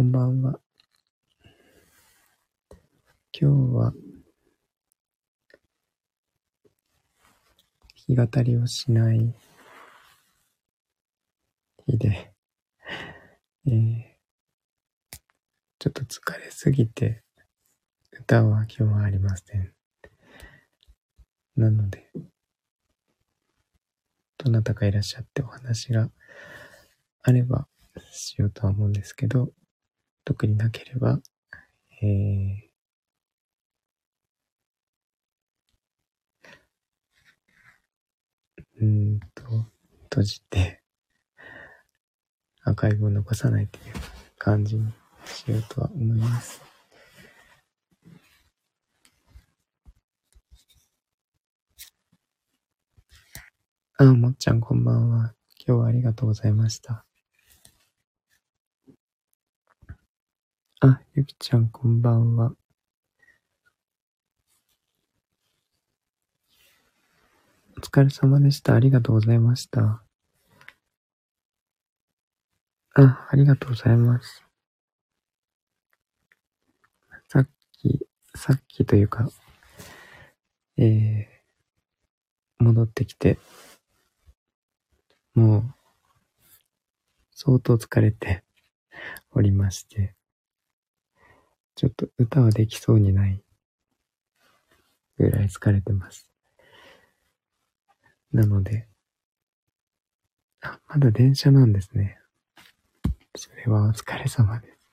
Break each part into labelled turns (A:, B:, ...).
A: こんばんは。今日は、弾き語りをしない日で、えー、ちょっと疲れすぎて、歌は今日はありません。なので、どなたかいらっしゃってお話があればしようとは思うんですけど、特になければ、えー、うんと、閉じて、アーカイブを残さないという感じにしようとは思います。あ、もっちゃんこんばんは。今日はありがとうございました。あ、ゆきちゃんこんばんは。お疲れ様でした。ありがとうございました。あ、ありがとうございます。さっき、さっきというか、えー、戻ってきて、もう、相当疲れておりまして、ちょっと歌はできそうにないぐらい疲れてます。なので、あ、まだ電車なんですね。それはお疲れ様です。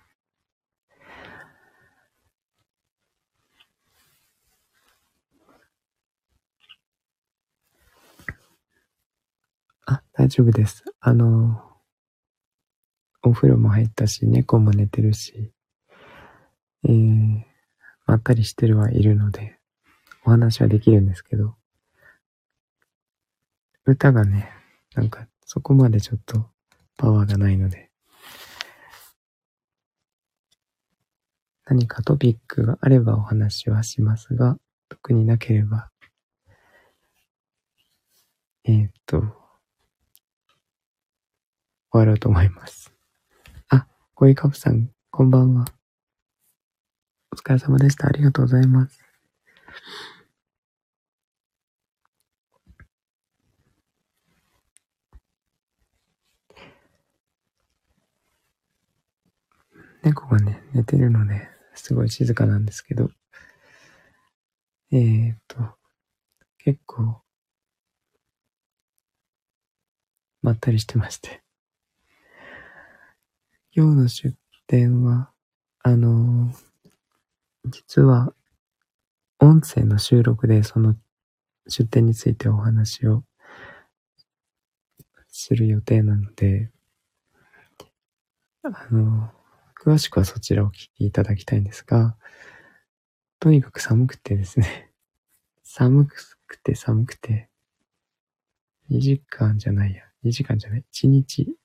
A: あ、大丈夫です。あの、お風呂も入ったし、猫も寝てるし、えー、まったりしてるはいるので、お話はできるんですけど、歌がね、なんかそこまでちょっとパワーがないので、何かトピックがあればお話はしますが、特になければ、えー、っと、終わろうと思います。あ、コイカさん、こんばんは。疲れ様でした。ありがとうございます。猫がね、寝てるので、すごい静かなんですけど、えー、っと、結構、まったりしてまして。今日の出店は、あの実は、音声の収録でその出店についてお話をする予定なので、あの、詳しくはそちらを聞いていただきたいんですが、とにかく寒くてですね、寒くて寒くて、2時間じゃないや、2時間じゃない、1日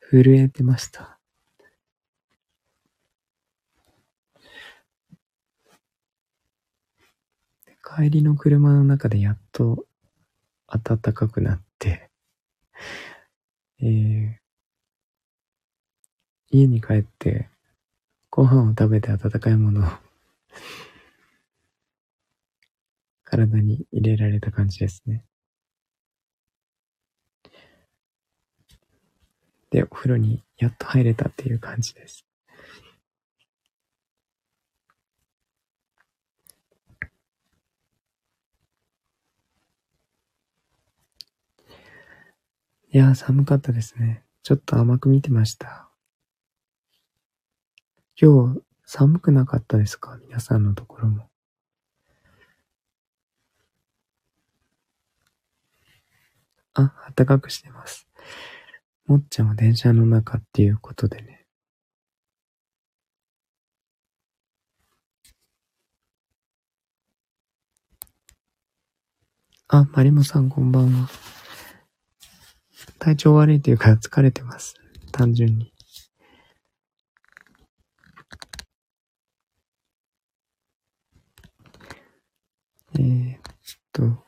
A: 震えてました。帰りの車の中でやっと暖かくなって、えー、家に帰ってご飯を食べて温かいものを 体に入れられた感じですね。で、お風呂にやっと入れたっていう感じです。いやー、寒かったですね。ちょっと甘く見てました。今日、寒くなかったですか？皆さんのところも。あ、暖かくしてます。もっちゃんは電車の中っていうことでね。あ、マリモさんこんばんは。体調悪いというか疲れてます。単純に。えー、っと、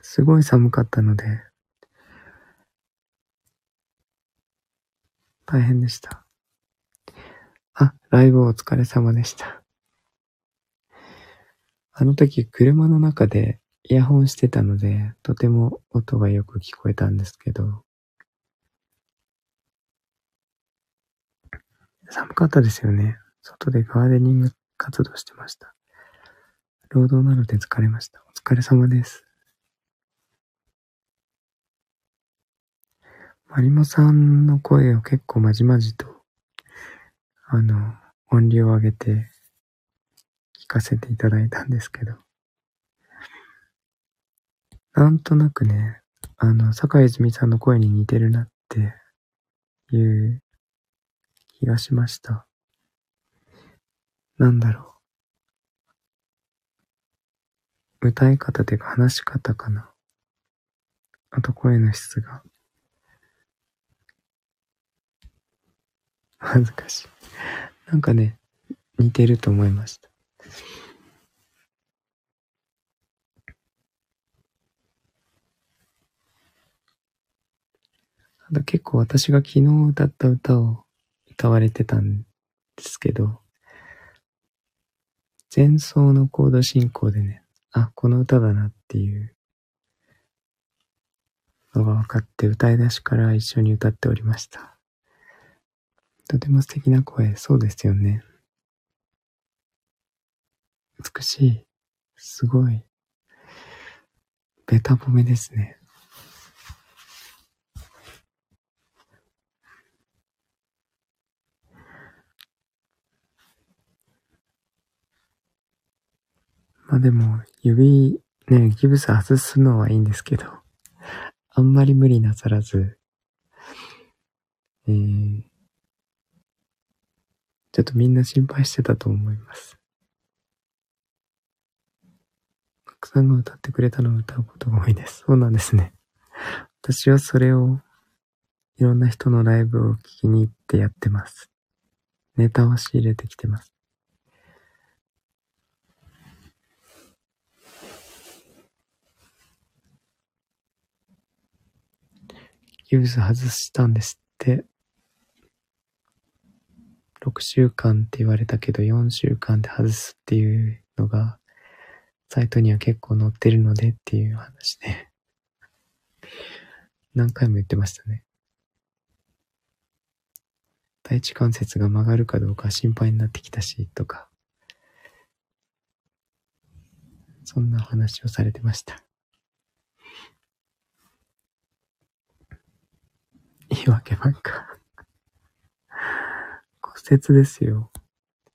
A: すごい寒かったので、大変でした。あ、ライブお疲れ様でした。あの時、車の中でイヤホンしてたので、とても音がよく聞こえたんですけど、寒かったですよね。外でガーデニング活動してました。労働なので疲れました。お疲れ様です。マリモさんの声を結構まじまじと、あの、音量を上げて聞かせていただいたんですけど、なんとなくね、あの、坂井泉さんの声に似てるなっていう気がしました。なんだろう。歌い方というか話し方かな。あと声の質が。恥ずかしい。なんかね、似てると思いました。ただ結構私が昨日歌った歌を歌われてたんですけど、前奏のコード進行でね、あ、この歌だなっていうのが分かって歌い出しから一緒に歌っておりました。とても素敵な声、そうですよね。美しい。すごい。ベタ褒めですね。まあでも、指、ね、ギブス外すのはいいんですけど、あんまり無理なさらず、えー、ちょっとみんな心配してたと思います。たくさんが歌ってくれたのを歌うことが多いです。そうなんですね。私はそれを、いろんな人のライブを聞きに行ってやってます。ネタを仕入れてきてます。ギブス外したんですって。6週間って言われたけど4週間で外すっていうのがサイトには結構載ってるのでっていう話で何回も言ってましたね。第一関節が曲がるかどうか心配になってきたしとかそんな話をされてました。言い訳ばっか。骨折ですよ。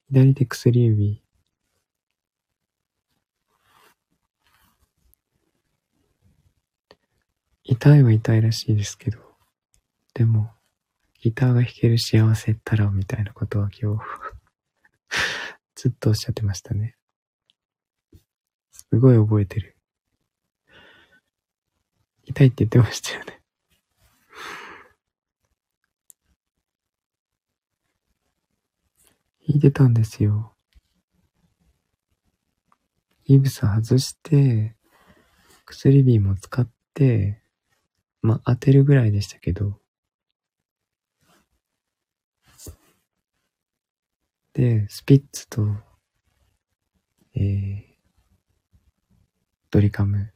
A: 左手薬指。痛いは痛いらしいですけど、でも、ギターが弾ける幸せったらみたいなことは今日、ずっとおっしゃってましたね。すごい覚えてる。痛いって言ってましたよね。弾いてたんですよ。ギブス外して、薬指も使って、まあ、当てるぐらいでしたけど、で、スピッツと、えー、ドリカム。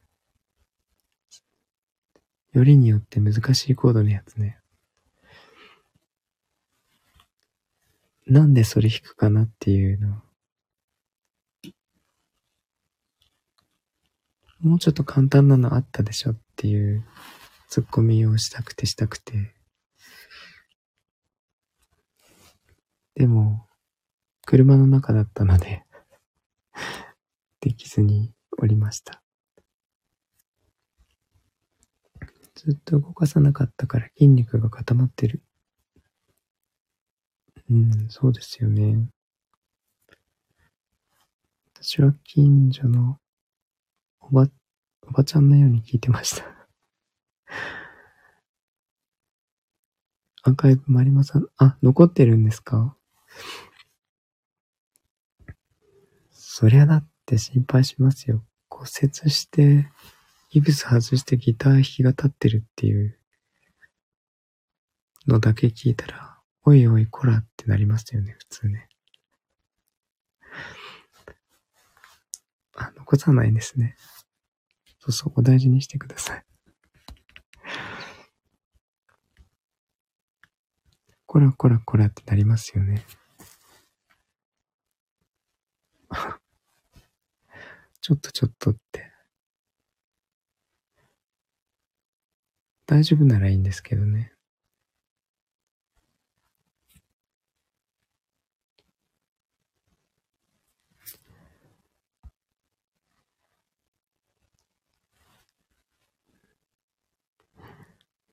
A: よりによって難しいコードのやつね。なんでそれ弾くかなっていうの。もうちょっと簡単なのあったでしょっていうツッコミをしたくてしたくて。でも、車の中だったので、できずにおりました。ずっと動かさなかったから筋肉が固まってる。うん、そうですよね。私は近所のおば、おばちゃんのように聞いてました。アーカイブマリマさん、あ、残ってるんですか？そりゃだって心配しますよ。骨折して、ギブス外してギター弾きが立ってるっていうのだけ聞いたら、おいおい、こらってなりますよね、普通ね。あ、残さないですね。そうそう、お大事にしてください。こらこらこらってなりますよね。ちょっとちょっとって。大丈夫ならいいんですけどね。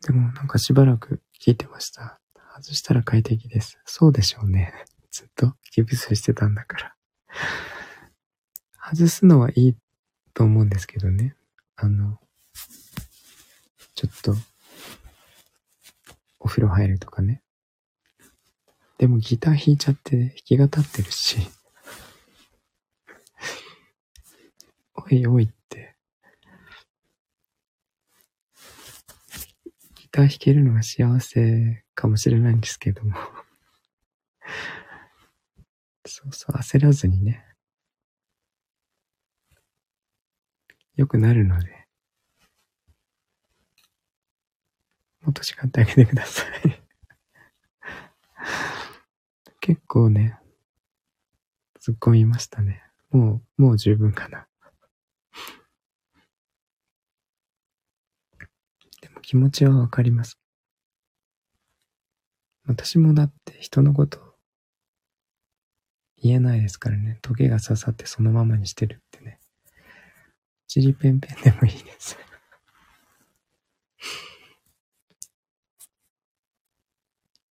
A: でもなんかしばらく聞いてました。外したら快適です。そうでしょうね。ずっとギブスしてたんだから。外すのはいいと思うんですけどね。あの、ちょっと、お風呂入るとかね。でもギター弾いちゃって弾き語ってるし。おいおいって。ター弾けるのが幸せかもしれないんですけども。そうそう、焦らずにね。良くなるので。もっと叱ってあげてください 結構ね、突っ込みましたね。もう、もう十分かな。でも気持ちはわかります。私もだって人のこと言えないですからね。トゲが刺さってそのままにしてるってね。チリペンペンでもいいです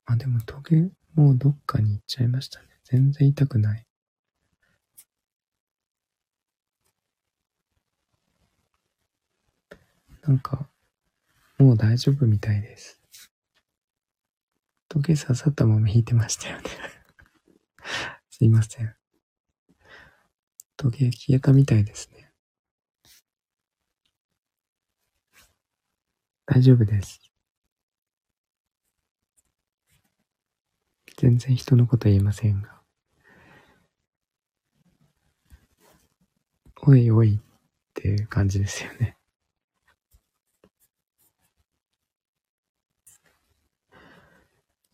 A: あ、でもトゲもうどっかに行っちゃいましたね。全然痛くない。なんか、もう大丈夫みたいです。トゲ刺さったまま引いてましたよね すいません。トゲ消えたみたいですね。大丈夫です。全然人のこと言えませんが。おいおいっていう感じですよね。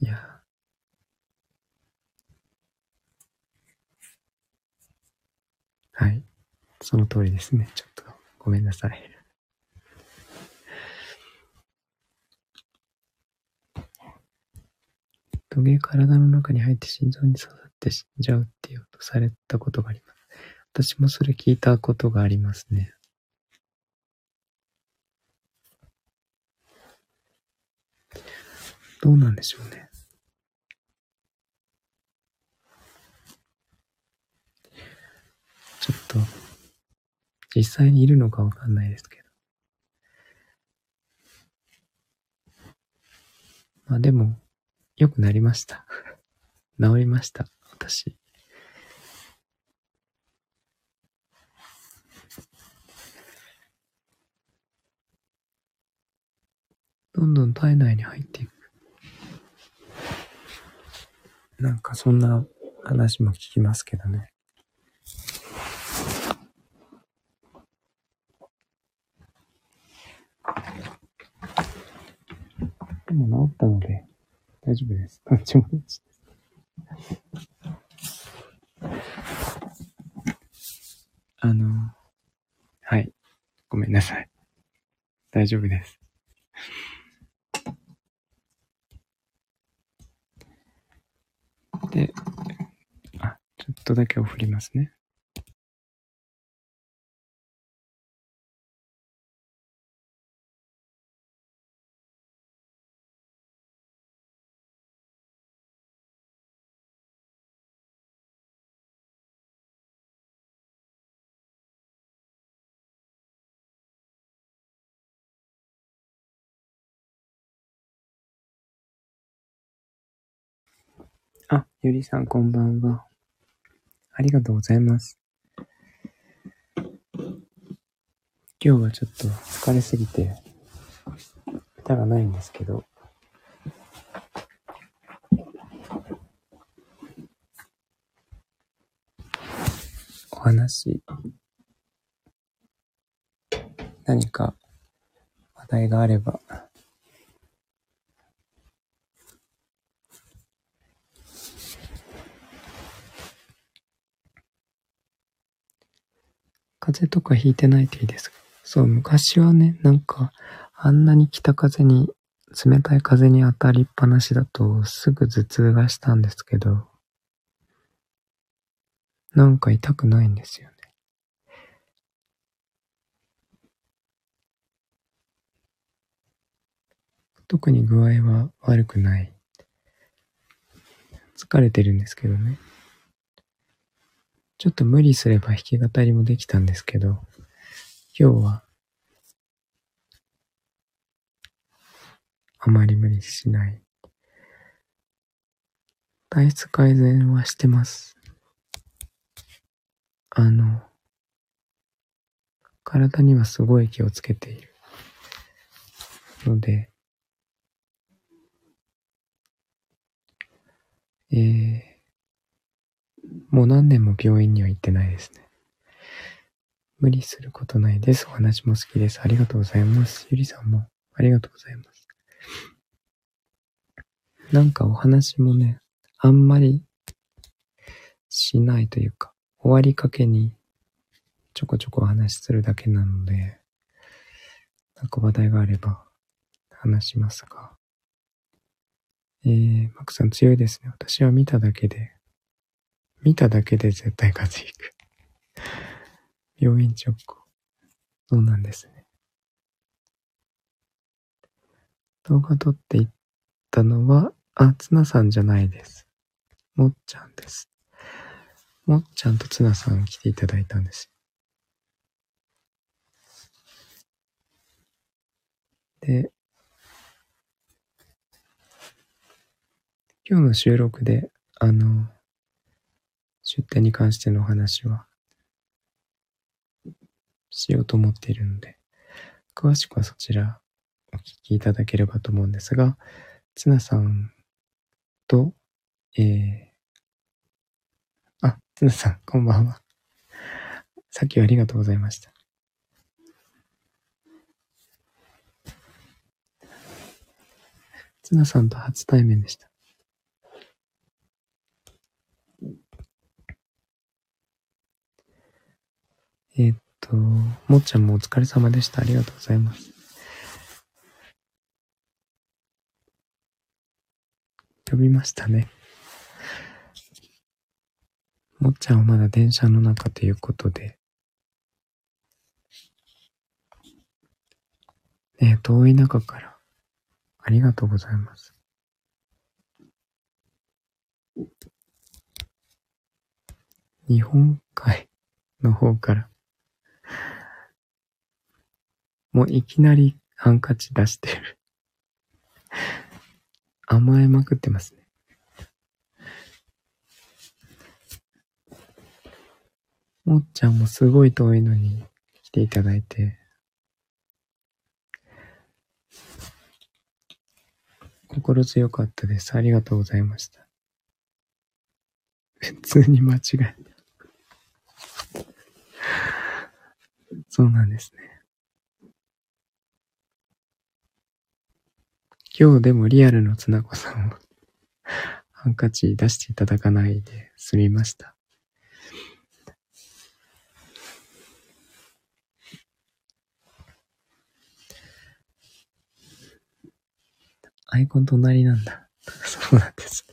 A: いや。はい。その通りですね。ちょっとごめんなさい。トゲ体の中に入って心臓に刺さって死んじゃうって言うとされたことがあります。私もそれ聞いたことがありますね。どうなんでしょうね。ちょっと、実際にいるのかわかんないですけど。まあでも、良くなりました。治りました、私。どんどん体内に入っていく。なんかそんな話も聞きますけどね。でも治ったので、大丈夫です。どっちもどっちです。あの、はい。ごめんなさい。大丈夫です。で、あ、ちょっとだけお振りますね。ゆりさん、こんばんは。ありがとうございます。今日はちょっと疲れすぎて、歌がないんですけど、お話、何か話題があれば、風邪とかひいてないといいですそう、昔はね、なんか、あんなに北風に、冷たい風に当たりっぱなしだと、すぐ頭痛がしたんですけど、なんか痛くないんですよね。特に具合は悪くない。疲れてるんですけどね。ちょっと無理すれば弾き語りもできたんですけど、今日はあまり無理しない。体質改善はしてます。あの、体にはすごい気をつけている。ので、えー、もう何年も病院には行ってないですね。無理することないです。お話も好きです。ありがとうございます。ゆりさんもありがとうございます。なんかお話もね、あんまりしないというか、終わりかけにちょこちょこお話しするだけなので、なんか話題があれば話しますが。えー、マクさん強いですね。私は見ただけで見ただけで絶対風邪ひく。病院直行。そうなんですね。動画撮っていったのは、あ、ツナさんじゃないです。もっちゃんです。もっちゃんとツナさん来ていただいたんです。で、今日の収録で、あの、出店に関してのお話はしようと思っているので、詳しくはそちらお聞きいただければと思うんですが、ツナさんと、えー、あ、ツナさん、こんばんは。さっきはありがとうございました。ツナさんと初対面でした。えー、っと、もっちゃんもお疲れ様でした。ありがとうございます。呼びましたね。もっちゃんはまだ電車の中ということで。ね遠い中から、ありがとうございます。日本海の方からもういきなりハンカチ出してる。甘えまくってますね。もっちゃんもすごい遠いのに来ていただいて。心強かったです。ありがとうございました。普通に間違えた。そうなんですね。今日でもリアルのつなこさんを ハンカチ出していただかないで済みました。アイコン隣なんだ。そうなんです。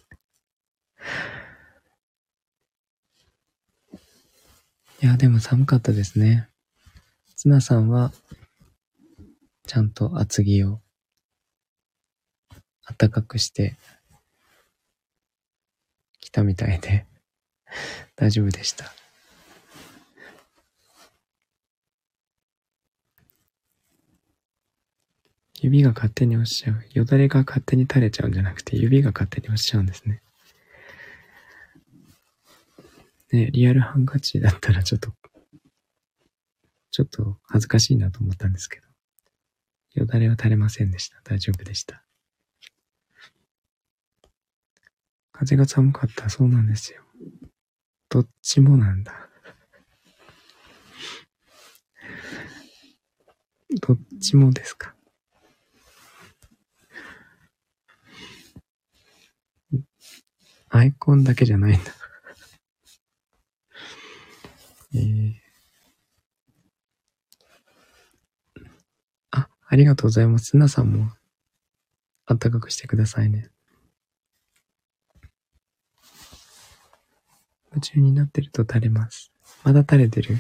A: いや、でも寒かったですね。ツナさんは、ちゃんと厚着を暖かくして来たみたいで大丈夫でした。指が勝手に押しちゃう。よだれが勝手に垂れちゃうんじゃなくて、指が勝手に押しちゃうんですね。ね、リアルハンカチだったらちょっと、ちょっと恥ずかしいなと思ったんですけど、よだれは垂れませんでした。大丈夫でした。風が寒かった。そうなんですよ。どっちもなんだ。どっちもですか。アイコンだけじゃないんだ。えー、あ、ありがとうございます。なさんも、あったかくしてくださいね。夢中になってると垂れます。まだ垂れてる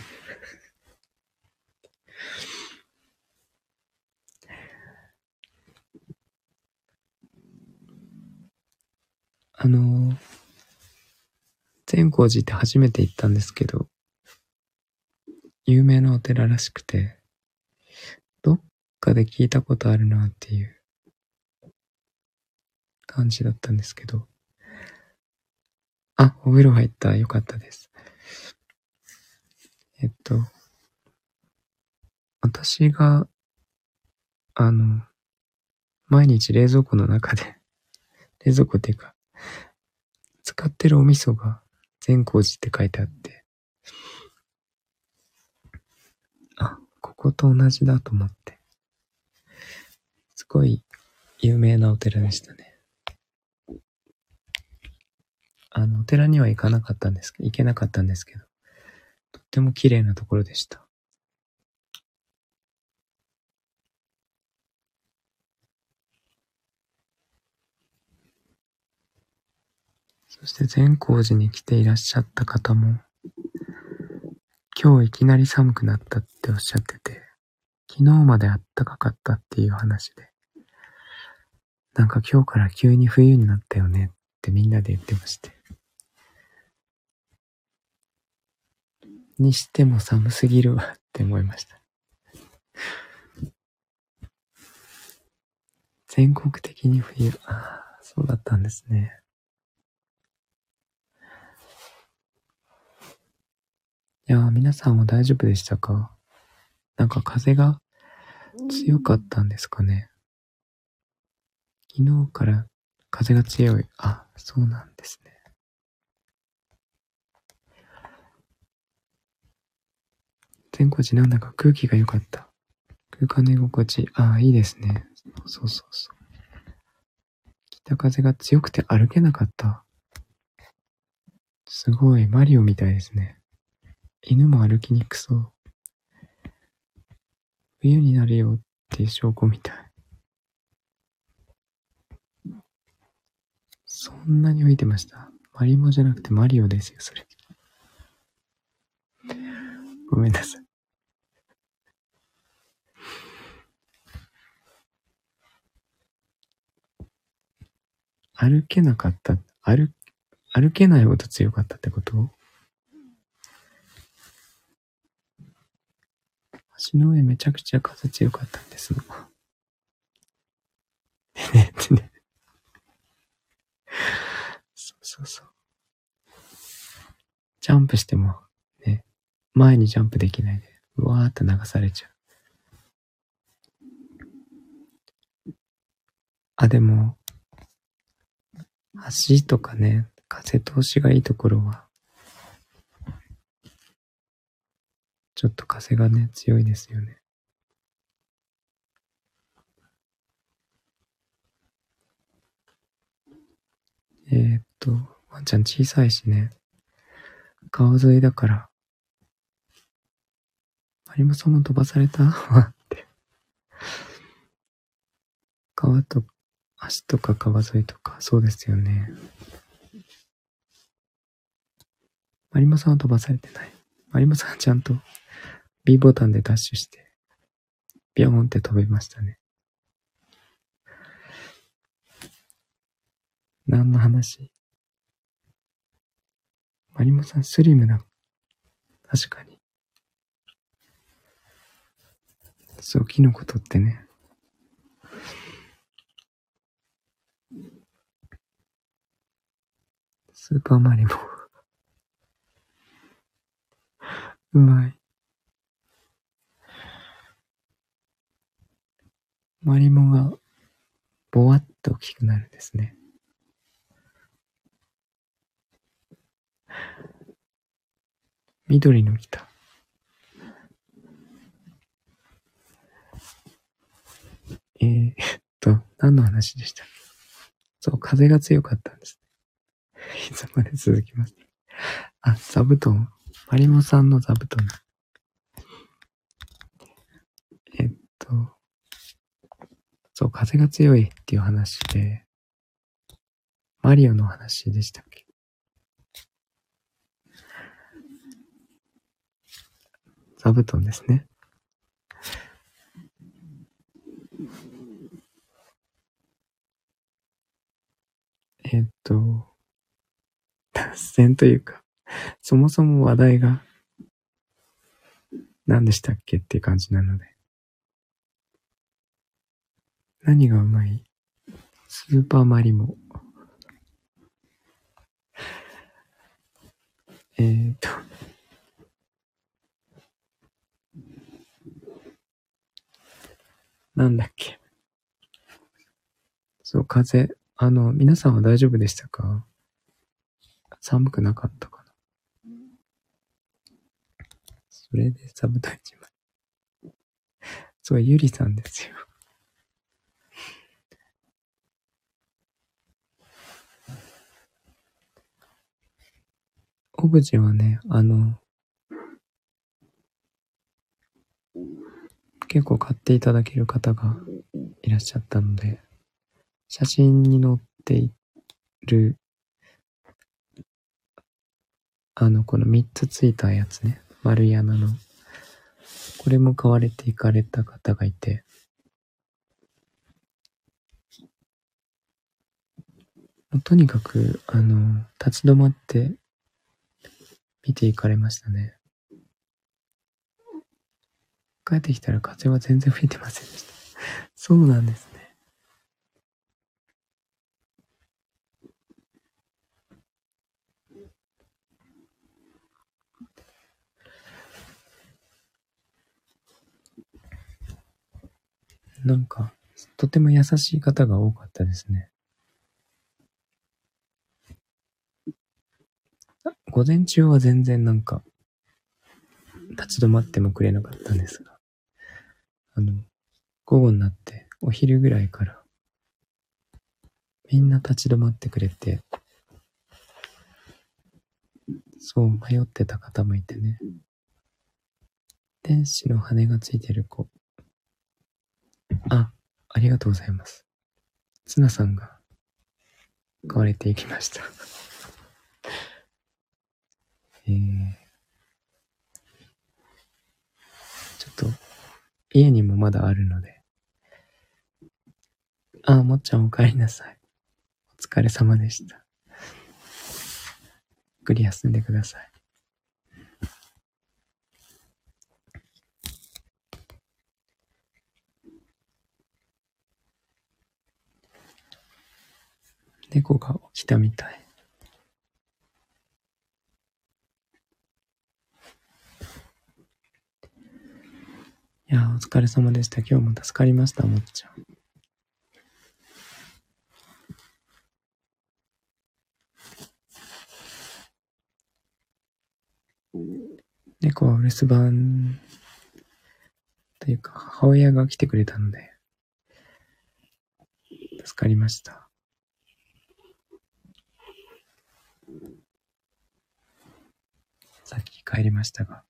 A: あのー、善光寺って初めて行ったんですけど、有名なお寺らしくて、どっかで聞いたことあるなっていう感じだったんですけど、あ、お風呂入った。よかったです。えっと、私が、あの、毎日冷蔵庫の中で 冷蔵庫っていうか、使ってるお味噌が善光寺って書いてあって、あ、ここと同じだと思って、すごい有名なお寺でしたね。あの、お寺には行かなかったんです、行けなかったんですけど、とっても綺麗なところでした。そして善光寺に来ていらっしゃった方も、今日いきなり寒くなったっておっしゃってて、昨日まであったかかったっていう話で、なんか今日から急に冬になったよねってみんなで言ってまして。にしても寒すぎるわって思いました。全国的に冬、ああ、そうだったんですね。いやー、皆さんは大丈夫でしたか？なんか風が強かったんですかね昨日から風が強い。あ、そうなんですね。全国寺なんだか空気が良かった。空間寝心地。ああ、いいですね。そうそうそう。北風が強くて歩けなかった。すごい、マリオみたいですね。犬も歩きにくそう。冬になるよっていう証拠みたい。そんなに浮いてました。マリモじゃなくてマリオですよ、それ。ごめんなさい。歩けなかった。歩、歩けないほど強かったってこと？橋の上めちゃくちゃ風強かったんですの。ねってね。そうそうそう。ジャンプしても、ね、前にジャンプできないで、うわーって流されちゃう。あ、でも、橋とかね、風通しがいいところは、ちょっと風がね、強いですよね。えー、っと、ワンちゃん小さいしね、川沿いだから、マリモさんも飛ばされた？わ って。川と、足とか川沿いとか、そうですよね。マリモさんは飛ばされてない。マリモさんはちゃんと B ボタンでダッシュして、ビョーンって飛びましたね。何の話？マリモさんスリムな。確かに。そう、キノコ取ってね。スーパーマリモ。うまい。マリモがぼわっと大きくなるんですね。緑の木だ。えー、っと、何の話でした？そう、風が強かったんです。いつまで続きます。あ、座布団。マリモさんの座布団。えっと、そう、風が強いっていう話で、マリオの話でしたっけ？座布団ですね。えっと、脱線というか、そもそも話題が何でしたっけっていう感じなので。何がうまい？スーパーマリモ。えーと。なんだっけ。そう、風。あの、皆さんは大丈夫でしたか？寒くなかったかなそれでサブタイトル。そう、ゆりさんですよ。オブジェはね、あの、結構買っていただける方がいらっしゃったので、写真に載っている、あの、この3つついたやつね、丸い穴の、これも買われていかれた方がいて、とにかく、あの、立ち止まって見ていかれましたね。帰ってきたら風は全然吹いてませんでした。そうなんですね。なんか、とても優しい方が多かったですね。午前中は全然なんか、立ち止まってもくれなかったんですが、あの、午後になってお昼ぐらいから、みんな立ち止まってくれて、そう迷ってた方もいてね。天使の羽がついてる子。あ、ありがとうございます。ツナさんが買われていきました えー、ちょっと、家にもまだあるので。あ、もっちゃんお帰りなさい。お疲れ様でした。ゆっくり休んでください。猫が起きたみたい。いやお疲れ様でした。今日も助かりました、もっちゃん。猫はお留守番というか、母親が来てくれたので、助かりました。さっき帰りましたが、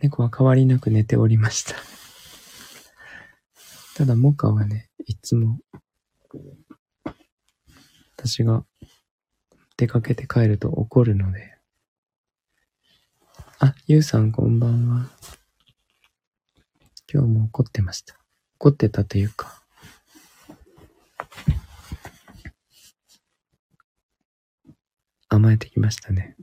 A: 猫は変わりなく寝ておりました。ただ、モカはね、いつも、私が出かけて帰ると怒るので、あ、ゆうさんこんばんは。今日も怒ってました。怒ってたというか、甘えてきましたね。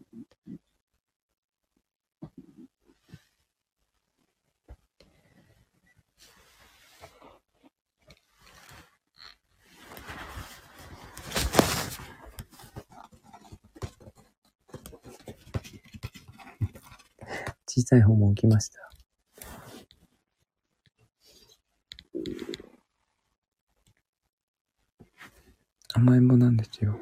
A: 小さい方も置きました。甘えん坊なんですよ。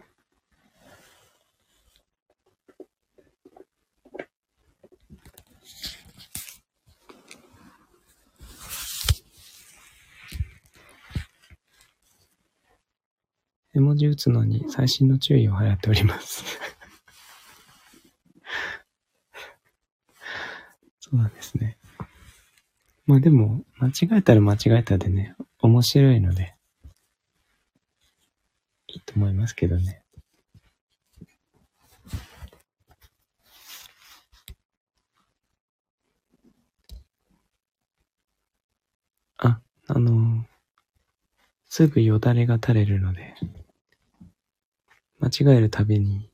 A: 絵文字打つのに最新の注意を払っております。そうなんですね。まあでも、間違えたら間違えたでね、面白いので、いいと思いますけどね。あ、あのーすぐよだれが垂れるので、間違えるたびに、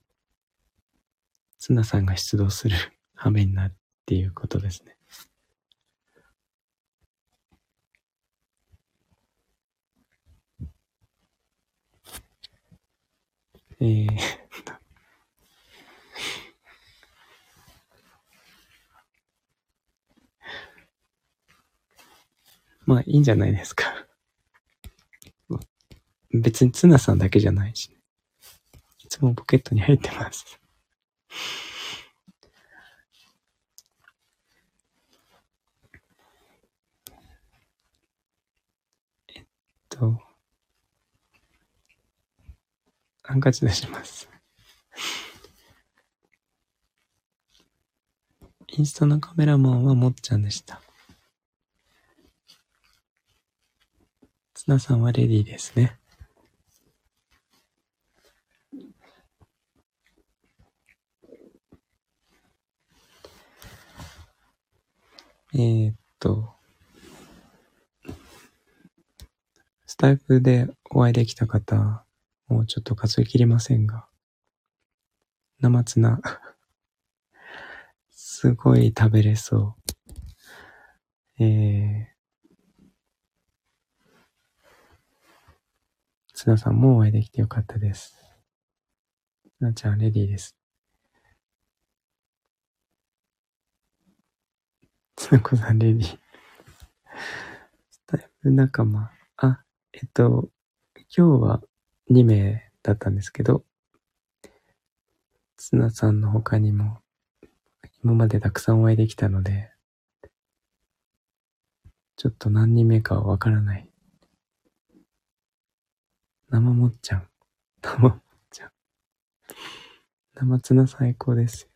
A: ツナさんが出動する 羽目になるっていうことですね。えー、まあいいんじゃないですか。別にツナさんだけじゃないし、ね、つもポケットに入ってます。えっと、ハンカチ出します。インスタのカメラマンはもっちゃんでした。ツナさんはレディーですね。えー、っと、スタイフでお会いできた方、もうちょっと数えきれませんが、生ツナ、すごい食べれそう。えー、ツナさんもお会いできてよかったです。ツナちゃんレディーです。つなこさんレディ。スタイフ仲間。あ、えっと、今日は2名だったんですけど、ツナさんの他にも、今までたくさんお会いできたので、ちょっと何人目かはわからない。生もっちゃん。生もっちゃん。生ツナ最高です。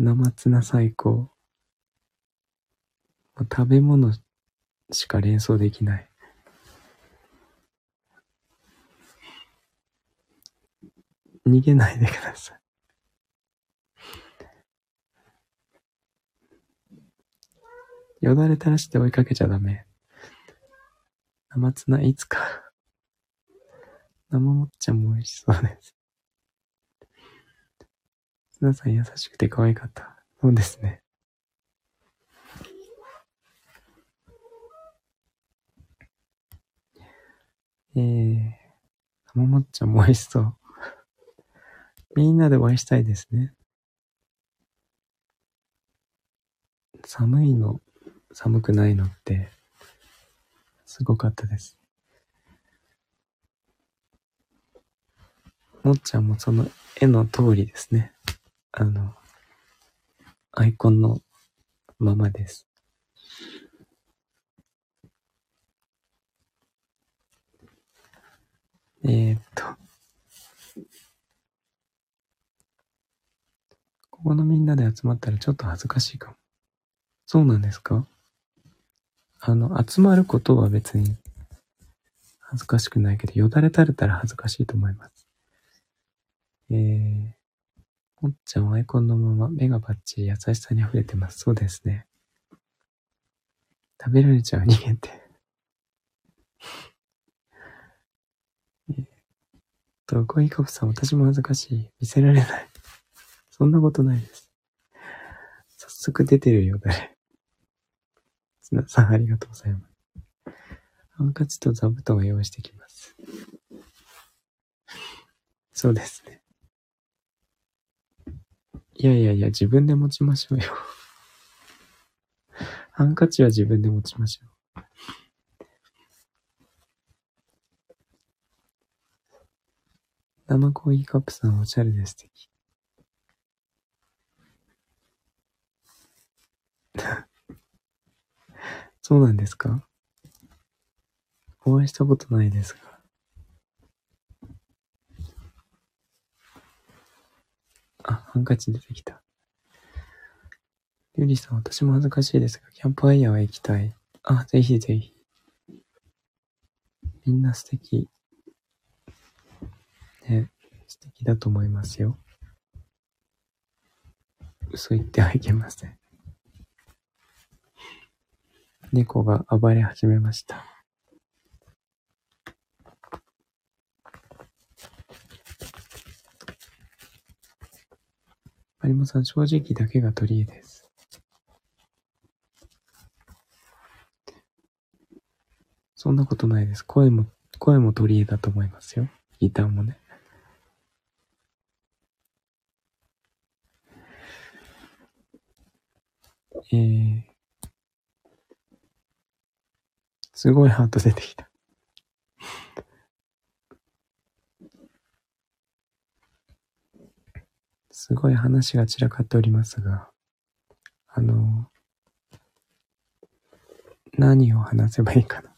A: 生ツナ最高。食べ物しか連想できない。逃げないでください。よだれ垂らして追いかけちゃダメ。生ツナいつか。生もっちゃんも美味しそうです。ツナさん優しくて可愛かった。そうですね。えー、生もっちゃんも美味しそう。みんなでお会いしたいですね。寒いの、寒くないのって、すごかったです。もっちゃんもその絵の通りですね。あの、アイコンのままです。えー、っと。ここのみんなで集まったらちょっと恥ずかしいかも。そうなんですか？あの、集まることは別に恥ずかしくないけど、よだれ垂れたら恥ずかしいと思います。えー、もっちゃんはアイコンのまま目がバッチリ優しさに溢れてます。そうですね。食べられちゃう人間って。えっと、コイカプさん、私も恥ずかしい。見せられない。そんなことないです。早速出てるよだれ。つなさん、ありがとうございます。ハンカチと座布団を用意してきます。そうですね。いやいやいや、自分で持ちましょうよ。ハンカチは自分で持ちましょう。生コーヒーカップさんおしゃれで素敵。そうなんですか？お会いしたことないですが。あ、ハンカチ出てきた。ゆりさん、私も恥ずかしいですが、キャンプファイヤーは行きたい。あ、ぜひぜひ。みんな素敵。ね、素敵だと思いますよ。嘘言ってはいけません。猫が暴れ始めました。マリモさん、正直だけが取り柄です。そんなことないです。声も、声も取り柄だと思いますよ。ギターもね。えー、すごいハート出てきた。すごい話が散らかっておりますが、あの、何を話せばいいかな。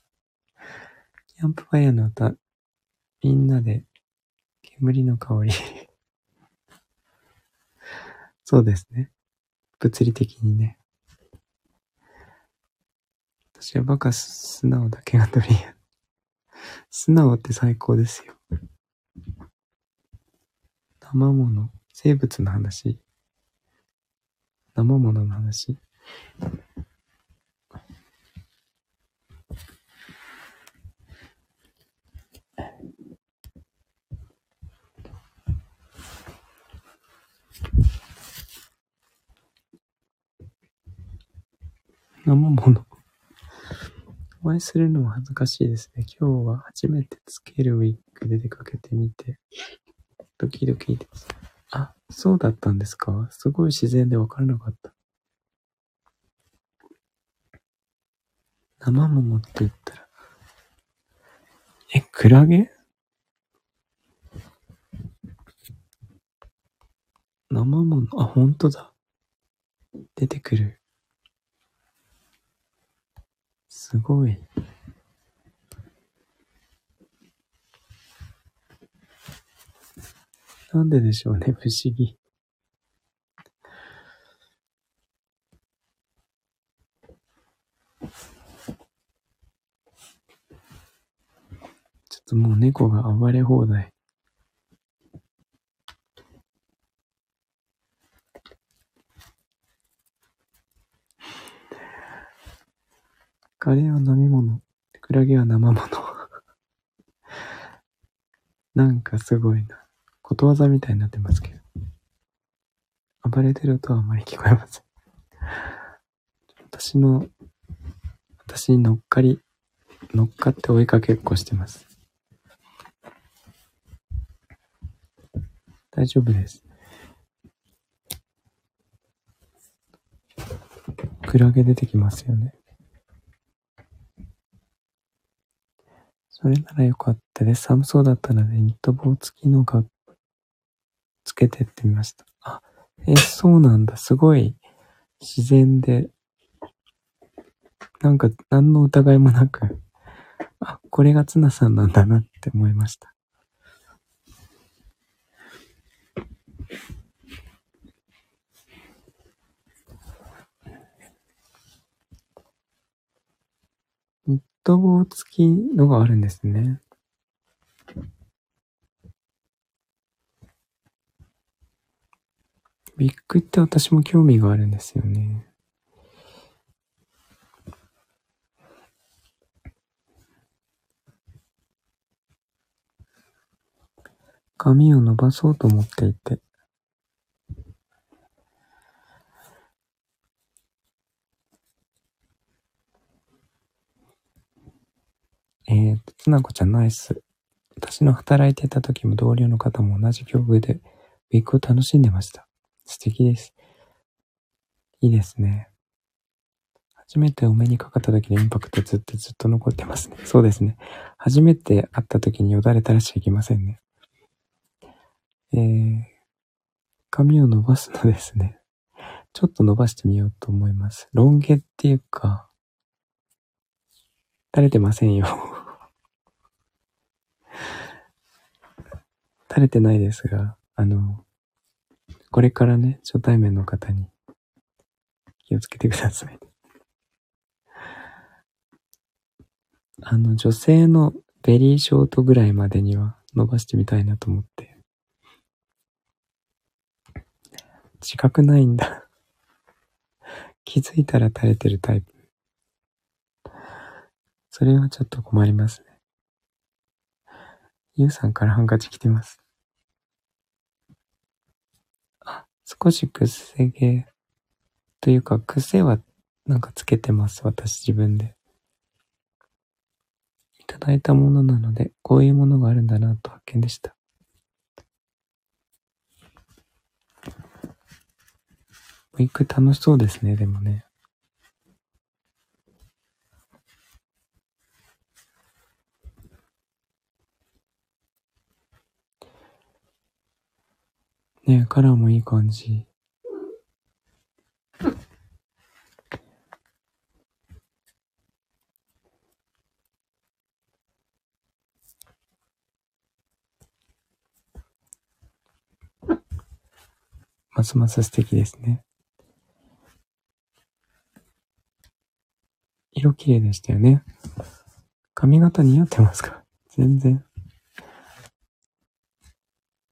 A: キャンプファイヤーの歌、みんなで煙の香り そうですね。物理的にね。私はバカ素直だけが取り柄。素直って最高ですよ。生もの、生物の話。生もの話。生もの。お会いするのは恥ずかしいですね。今日は初めてつけるウィッグで出かけてみて、ドキドキです。あ、そうだったんですか？すごい自然でわからなかった。生桃って言ったら、え、クラゲ？生物、あ、ほんとだ。出てくる。すごい。なんででしょうね、不思議。ちょっともう猫が暴れ放題。カレーは飲み物。クラゲは生物。なんかすごいな。ことわざみたいになってますけど。暴れてる音はあまり聞こえません。私の、私に乗っかり、乗っかって追いかけっこしてます。大丈夫です。クラゲ出てきますよね。それならよかったです。寒そうだったので、ニット帽付きのが、つけてってみました。あ、え、そうなんだ。すごい自然で、なんか何の疑いもなく、あ、これがツナさんなんだなって思いました。ニット帽付きのがあるんですね。ビッグって私も興味があるんですよね。髪を伸ばそうと思っていて。えーと、つなこちゃんナイス。私の働いてた時も同僚の方も同じ境遇でウィークを楽しんでました。素敵です。いいですね。初めてお目にかかった時のインパクトずっとずっと残ってますね。そうですね。初めて会った時によだれ垂らしちゃいけませんね。えー、髪を伸ばすのですね。ちょっと伸ばしてみようと思います。ロン毛っていうか、垂れてませんよ垂れてないですが、あの、これからね、初対面の方に気をつけてください。あの、女性のベリーショートぐらいまでには伸ばしてみたいなと思って。自覚ないんだ気づいたら垂れてるタイプ。それはちょっと困りますね。ゆうさんからハンカチ来てます。あ、少しくせ毛というか癖はなんかつけてます。私自分で。いただいたものなので、こういうものがあるんだなと発見でした。ウィーク楽しそうですね、でもね。ねカラーもいい感じ。ますます素敵ですね。色綺麗でしたよね。髪型似合ってますか？全然。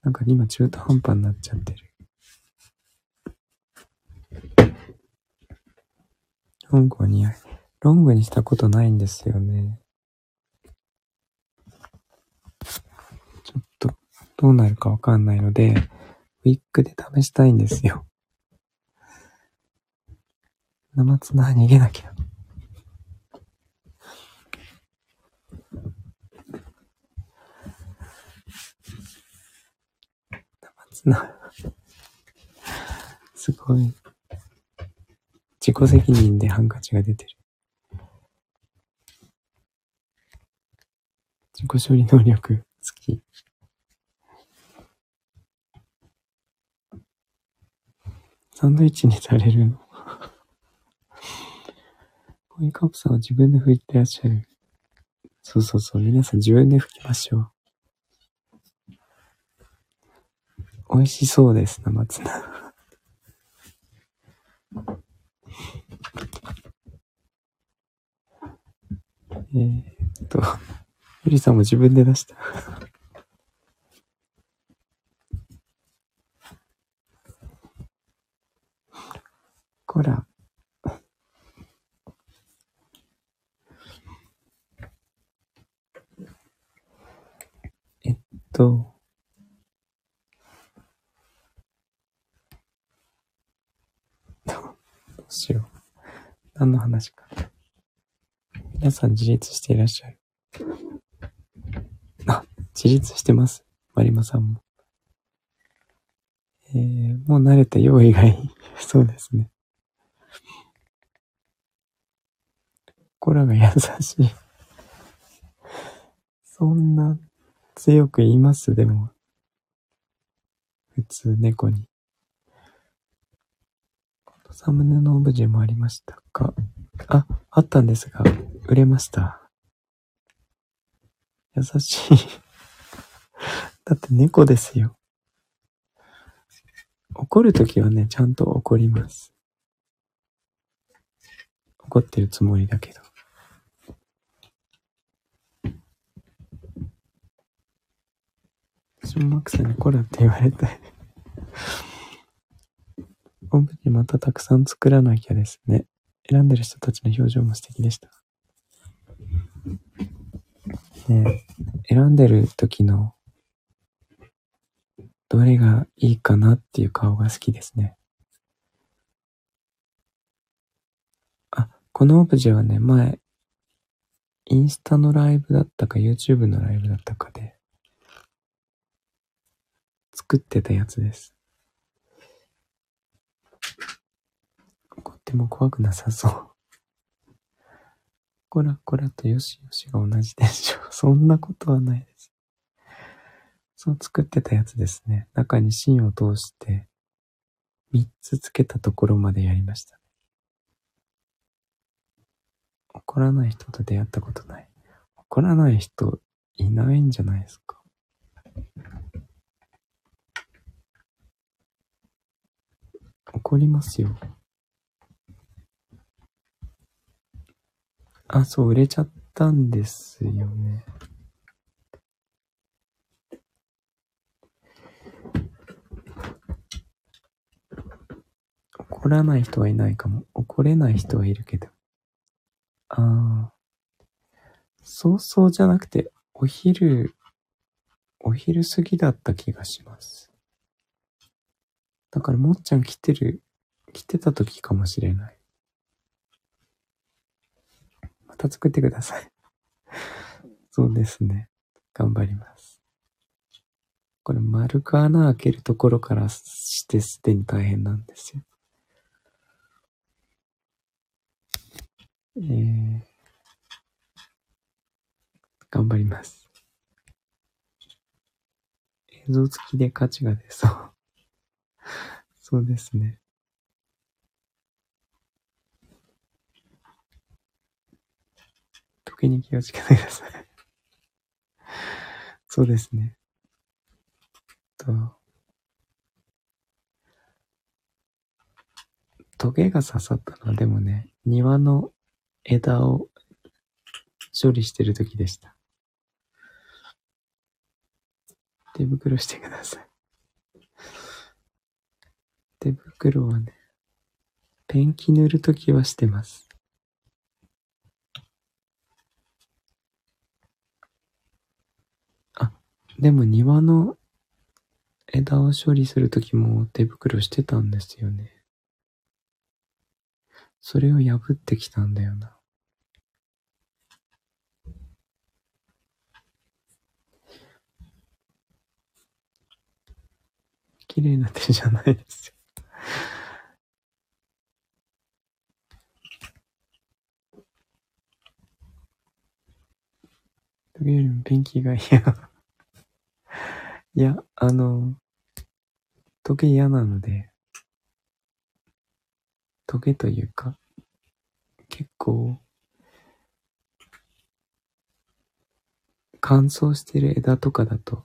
A: なんか今中途半端になっちゃってる。ロングは似合い。ロングにしたことないんですよね。ちょっとどうなるかわかんないので、ウィッグで試したいんですよ。生綱逃げなきゃ。な。すごい。自己責任でハンカチが出てる。自己処理能力好き。サンドイッチにされるの？コインカップさんは自分で拭いてらっしゃる。そうそうそう。皆さん自分で拭きましょう。美味しそうです、生ツナ。えっと、ゆりさんも自分で出した。こら。えっと、うしよう。何の話か。皆さん自立していらっしゃる。あ、自立してます。マリマさんも。えー、もう慣れて用意がいい。そうですね。コラが優しい。そんな強く言います？でも。普通猫に。サムネのオブジェもありましたか？あ、あったんですが、売れました。優しい だって猫ですよ。怒るときはね、ちゃんと怒ります。怒ってるつもりだけど。私もマックさんにコラって言われたいオブジェまたたくさん作らなきゃですね。選んでる人たちの表情も素敵でした。ね選んでる時のどれがいいかなっていう顔が好きですね。あ、このオブジェはね、前、インスタのライブだったか YouTube のライブだったかで作ってたやつです。怒っても怖くなさそう。こらこらとよしよしが同じでしょう。そんなことはないです。そう作ってたやつですね。中に芯を通して、3つつけたところまでやりました。怒らない人と出会ったことない。怒らない人いないんじゃないですか。怒りますよ。あ、そう、売れちゃったんですよね。怒らない人はいないかも。怒れない人はいるけど。ああ。早々じゃなくて、お昼、お昼過ぎだった気がします。だから、もっちゃん来てる、来てた時かもしれない。また作ってください。そうですね。頑張ります。これ、丸く穴開けるところからしてすでに大変なんですよ。えー、頑張ります。映像付きで価値が出そう。そうですね。時に気をつけてください。そうですね。と、トゲが刺さったのはでもね、庭の枝を処理してる時でした。手袋してください。手袋はね、ペンキ塗るときはしてます。あ、でも庭の枝を処理するときも手袋してたんですよね。それを破ってきたんだよな。綺麗な手じゃないですよ。時よりもペンキが嫌。いやあの、時計嫌なので、時計というか、結構、乾燥してる枝とかだと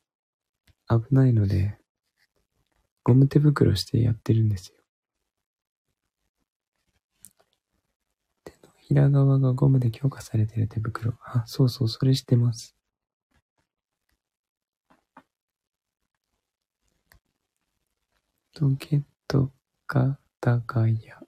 A: 危ないので、ゴム手袋してやってるんですよ。手のひら側がゴムで強化されてる手袋。あ、そうそう、それしてます。トゲトカタガヤ。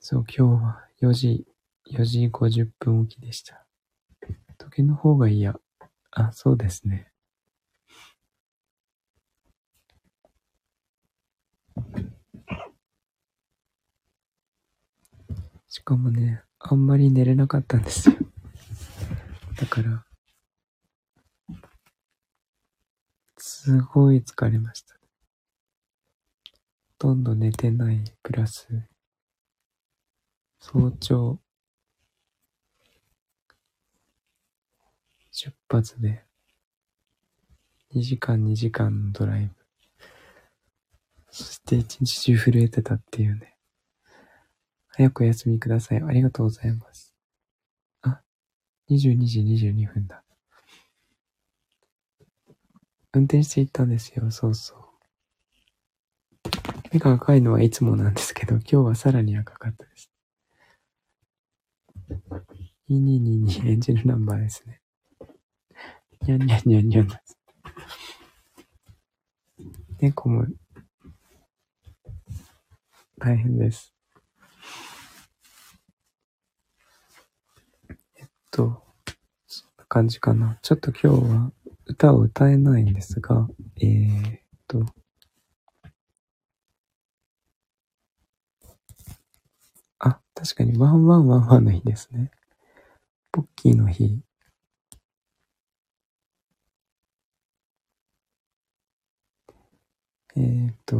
A: そう、今日は4時4時50分起きでした。時計の方が嫌。あ、そうですね。しかもね、あんまり寝れなかったんですよ。だから、すごい疲れました。ほとんど寝てない、プラス、早朝、出発で、2時間2時間のドライブ。そして一日中震えてたっていうね。早くお休みください。ありがとうございます。あ、22時22分だ。運転して行ったんですよ。そうそう。目が赤いのはいつもなんですけど、今日はさらに赤かったです。2222エンジンナンバーですね。にゃんにゃんにゃんにゃんです。猫も大変です。えっと、そんな感じかな。ちょっと今日は歌を歌えないんですが、えー、っと、あ、確かにワンワンワンワンの日ですね。ポッキーの日えー、っと、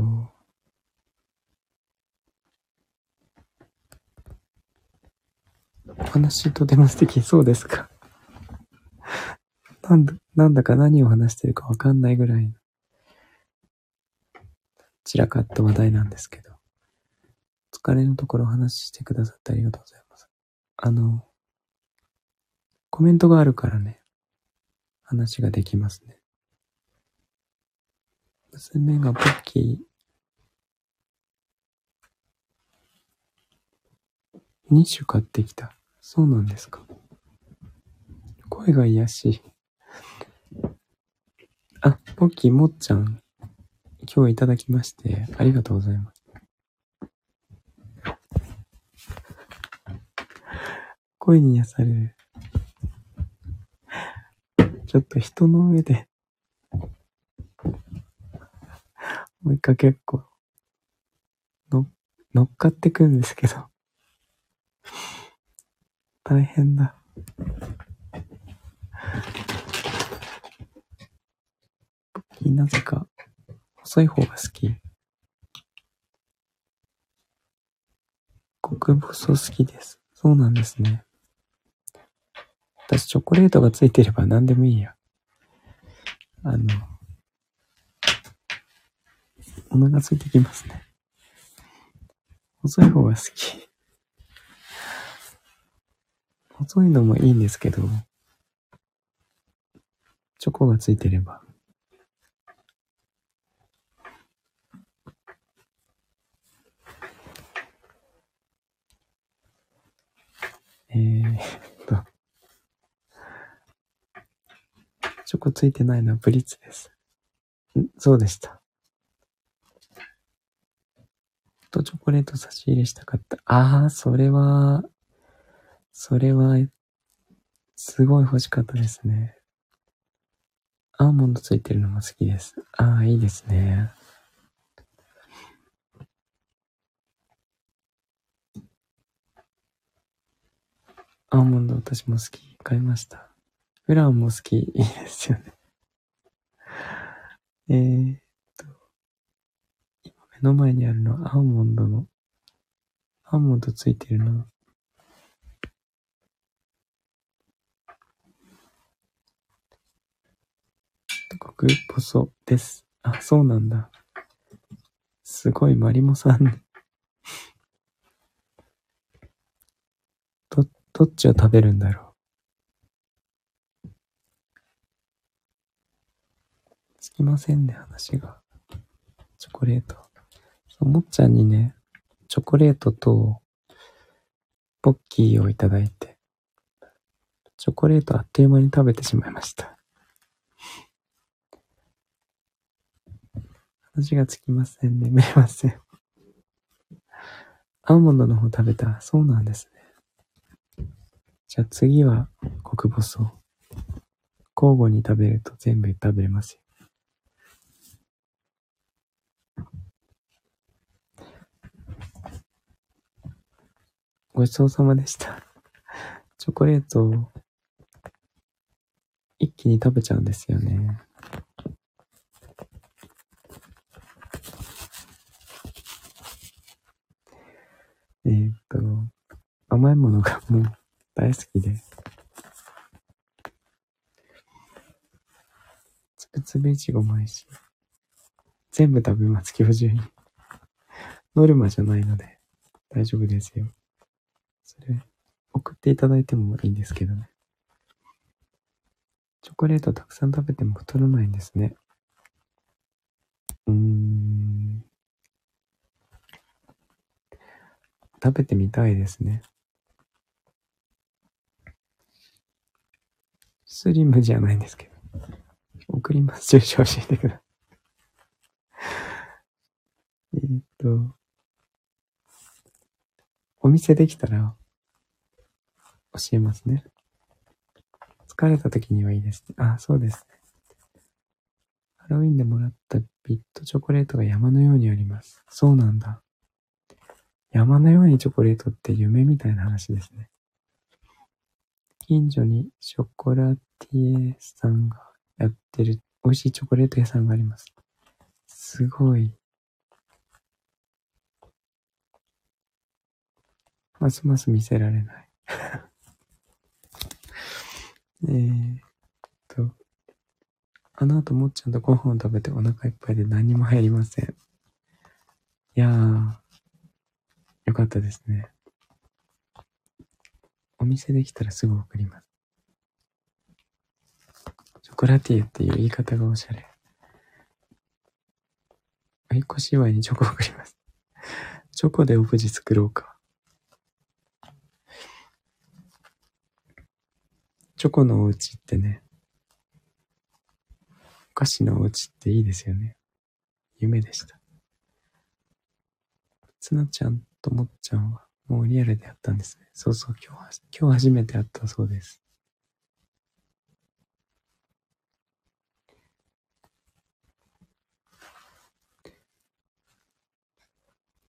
A: お話とても素敵そうですか？なんだ、なんだか何を話してるかわかんないぐらい散らかった話題なんですけど、疲れのところお話ししてくださってありがとうございます。あの、コメントがあるからね、話ができますね。娘がポッキー、2種買ってきた。そうなんですか。声が癒し。あ、ポッキーもっちゃん、今日いただきまして、ありがとうございます。声に癒される。ちょっと人の上でもう一回結構、の、乗っかってくんですけど、大変だ。なぜか、細い方が好き。極細好きです。そうなんですね。私、チョコレートがついてれば何でもいいや。あの、お腹ついてきますね。細い方が好き。細いのもいいんですけど、チョコがついてれば。えー、っと。チョコついてないのはブリッツです。ん？そうでした。とチョコレート差し入れしたかった。ああ、それは、それは、すごい欲しかったですね。アーモンドついてるのも好きです。ああ、いいですね。アーモンド私も好き。買いました。フランも好き。いいですよね。えー、っと、今目の前にあるのはアーモンドの、アーモンドついてるの。極細です。あ、そうなんだ。すごい、マリモさん。ど、どっちを食べるんだろう。つきませんね、話が。チョコレート。そう、もっちゃんにね、チョコレートと、ポッキーをいただいて、チョコレートあっという間に食べてしまいました。話がつきませんね。めません。アーモンドの方食べた。そうなんですね。じゃあ次は極細。交互に食べると全部食べれますよ。ごちそうさまでした。チョコレートを一気に食べちゃうんですよね。えー、っと、甘いものがもう大好きで。つぶつぶいちごも美味し。全部食べます、今日中に。ノルマじゃないので大丈夫ですよ。それ、送っていただいてもいいんですけどね。チョコレートたくさん食べても太らないんですね。うーん。食べてみたいですね。スリムじゃないんですけど。送ります。住所教えてください。えっと、お店できたら教えますね。疲れた時にはいいですね。あ、そうですね。ハロウィンでもらったビットチョコレートが山のようにあります。そうなんだ。山のようにチョコレートって夢みたいな話ですね。近所にショコラティエさんがやってる美味しいチョコレート屋さんがあります。すごい。ますます見せられない。えーっと、あの後もっちゃんとご飯を食べてお腹いっぱいで何も入りません。いやー、よかったですね。お店できたらすぐ送ります。チョコラティエっていう言い方がおしゃれ。お引越し祝いにチョコ送ります。チョコでオブジェ作ろうか。チョコのお家ってね、お菓子のお家っていいですよね。夢でした。つなちゃんともっちゃんはもうリアルでやったんですね。そうそう、今日、今日初めて会ったそうです。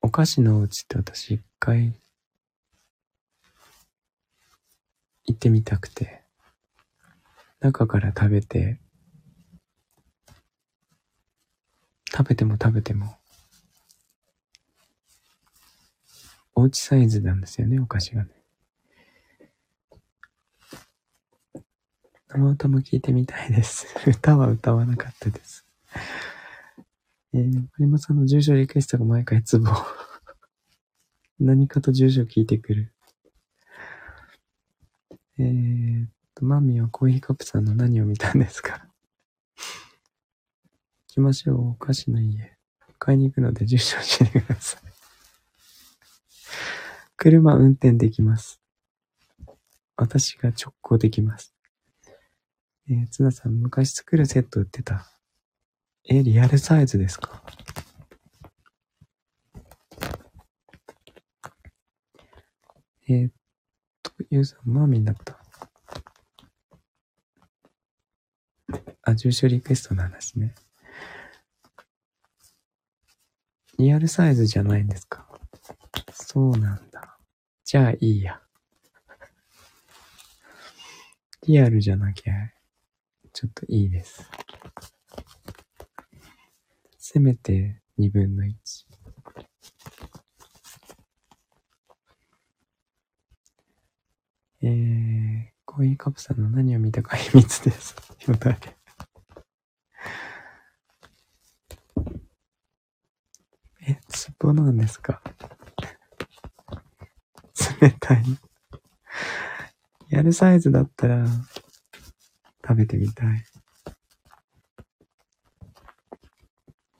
A: お菓子のお家って私一回行ってみたくて、中から食べて、食べても食べても、おうちサイズなんですよね、お菓子がね。生歌も聞いてみたいです。歌は歌わなかったです。えー、マリモさんの住所リクエストが毎回ツボ。何かと住所聞いてくる。えー、と、マミはコーヒーカップさんの何を見たんですか？行きましょう。お菓子の家。買いに行くので住所教えてください。車運転できます。私が直行できます。えー、津田さん、昔作るセット売ってた。え、リアルサイズですか？えー、っと、ユーザー、マーミンだった。あ、住所リクエストの話ね。リアルサイズじゃないんですか？そうなんだ。じゃあいいや。リアルじゃなきゃ、ちょっといいです。せめて二分の一。えー、コーヒーカップさんの何を見たか秘密です。よだれ。え、ツボなんですか？冷たい。やるサイズだったら、食べてみたい。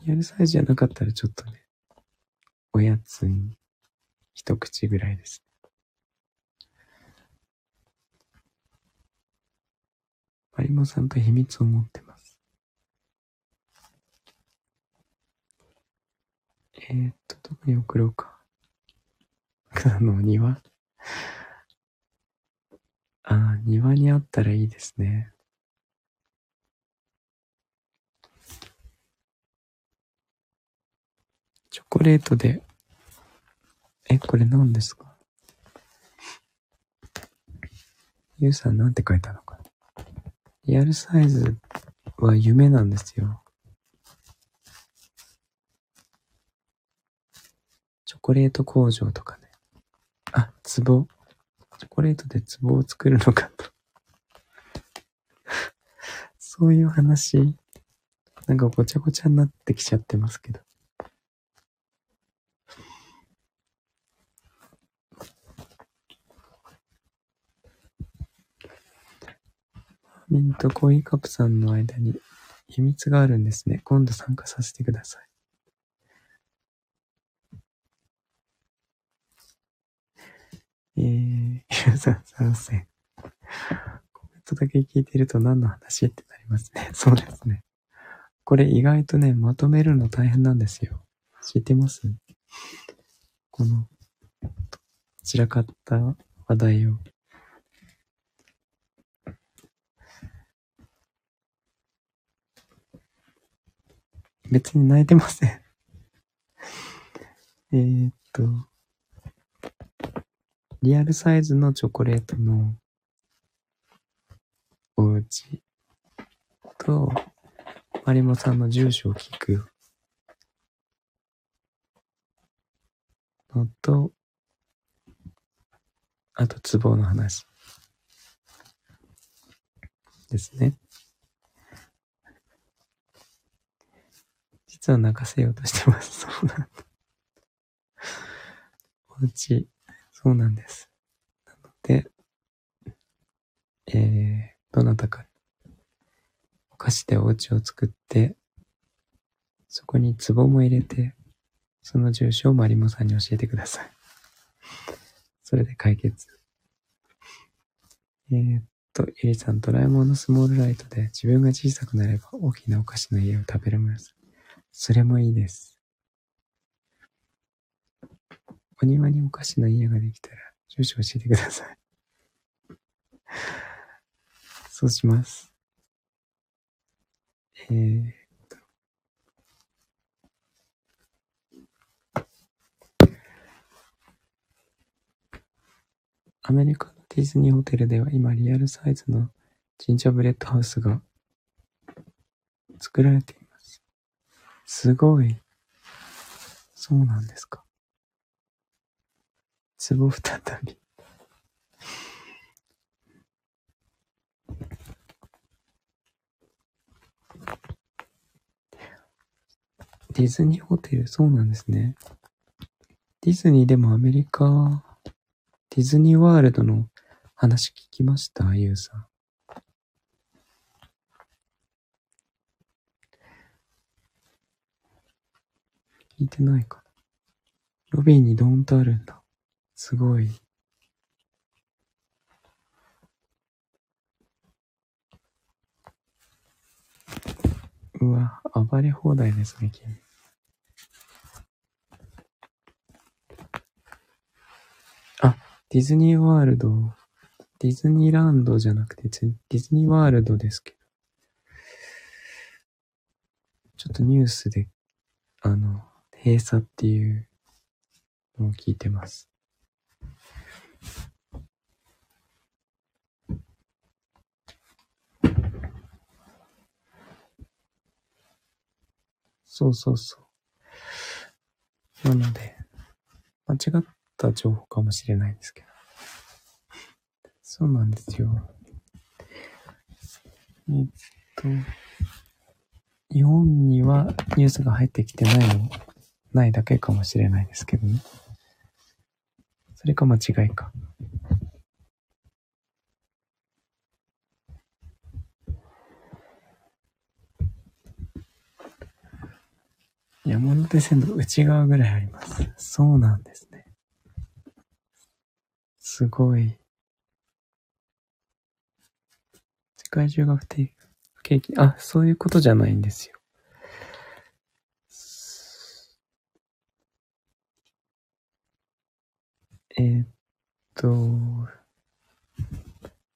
A: やるサイズじゃなかったらちょっとね、おやつに一口ぐらいです。マリモさんと秘密を持ってます。えー、っと、どこに送ろうか。あの、庭ああ、庭にあったらいいですね。チョコレートで、え、これ何ですか？ゆうさんなんて書いたのかな？リアルサイズは夢なんですよ。チョコレート工場とかね。壺。チョコレートで壺を作るのかと。そういう話、なんかごちゃごちゃになってきちゃってますけど。ミンとコーヒーカップさんの間に秘密があるんですね。今度参加させてください。えー、ユーザー参戦。コメントだけ聞いてると何の話ってなりますね。そうですね。これ意外とね、まとめるの大変なんですよ。知ってます？この、散らかった話題を。別に泣いてません えっと、リアルサイズのチョコレートのお家と、マリモさんの住所を聞くのと、あと、ツボの話ですね。実は泣かせようとしてます。そうなんだ。おうち、そうなんです。なので、えー、どなたかお菓子でお家を作って、そこに壺も入れて、その住所をマリモさんに教えてください。それで解決。えー、っと、ゆりさん、ドラえもんのスモールライトで自分が小さくなれば大きなお菓子の家を食べれます。それもいいです。お庭にお菓子の家ができたら、住所教えてください。そうします。えー、アメリカのディズニーホテルでは今リアルサイズのジンジャーブレッドハウスが作られています。すごい。そうなんですか。壺再び。ディズニーホテル、そうなんですね。ディズニーでもアメリカ、ディズニーワールドの話聞きました？ユウさん。聞いてないかな。ロビーにドーンとあるんだ。すごい。うわ、暴れ放題ですね、君。あ、ディズニーワールド、ディズニーランドじゃなくて、ディズニーワールドですけど。ちょっとニュースで、あの、閉鎖っていうのを聞いてます。そうそうそう。なので、間違った情報かもしれないですけど。そうなんですよ。えっと、日本にはニュースが入ってきてないの、ないだけかもしれないですけどね。それか間違いか。山手線の内側ぐらいあります。そうなんですね。すごい。世界中が不定不景気。あ、そういうことじゃないんですよ。えー、っと、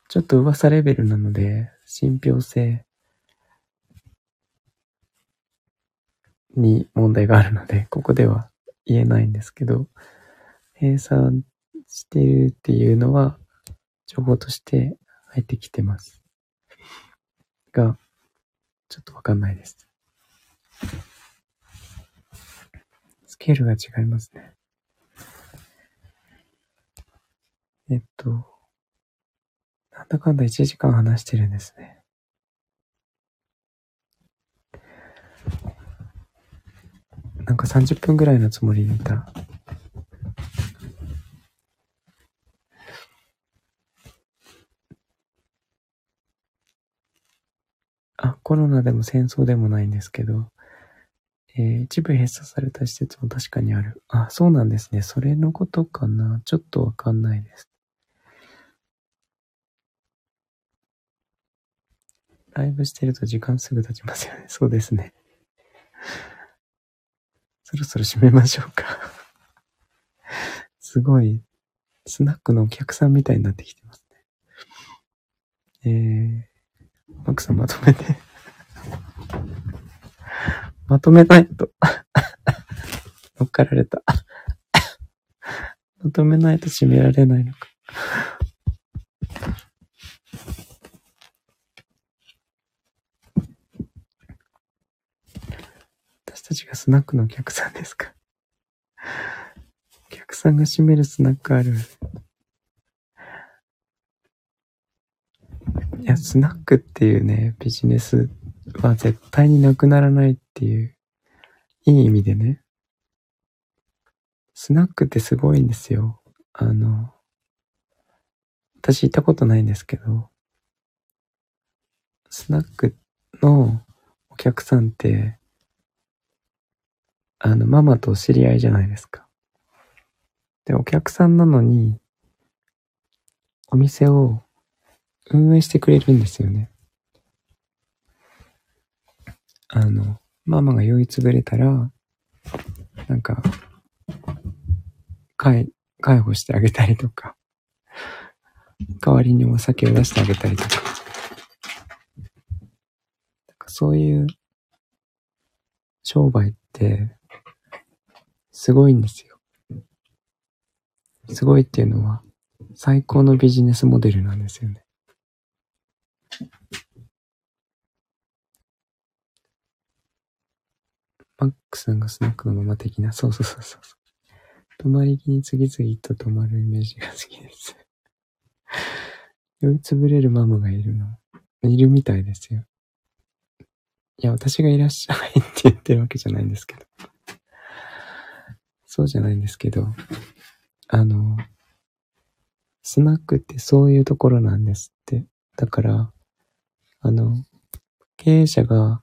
A: ちょっと噂レベルなので、信憑性に問題があるので、ここでは言えないんですけど、閉鎖してるっていうのは、情報として入ってきてます。が、ちょっとわかんないです。スケールが違いますね。えっと、なんだかんだ1時間話してるんですね。なんか30分ぐらいのつもりでいた。あ、コロナでも戦争でもないんですけど、えー、一部閉鎖された施設も確かにある。あ、そうなんですね。それのことかな。ちょっとわかんないです。ライブしてると時間すぐ経ちますよね。そうですね。そろそろ閉めましょうか すごい、スナックのお客さんみたいになってきてますね。えー、マクさんまとめてまとめないと乗っかられたまとめないと閉められないのかたちがスナックのお客さんですか？お客さんが閉めるスナックある。いや、スナックっていうね、ビジネスは絶対になくならないっていう、いい意味でね。スナックってすごいんですよ。あの、私行ったことないんですけど、スナックのお客さんって、あの、ママと知り合いじゃないですか。で、お客さんなのに、お店を運営してくれるんですよね。あの、ママが酔いつぶれたら、なんか、介、介護してあげたりとか、代わりにお酒を出してあげたりとか、かそういう商売って、すごいんですよ。すごいっていうのは、最高のビジネスモデルなんですよね。マックさんがスナックのママ的な、そうそうそうそう。泊まり木に次々と泊まるイメージが好きです。酔いつぶれるママがいるの。いるみたいですよ。いや、私がいらっしゃいって言ってるわけじゃないんですけど。そうじゃないんですけど、あの、スナックってそういうところなんですって。だから、あの、経営者が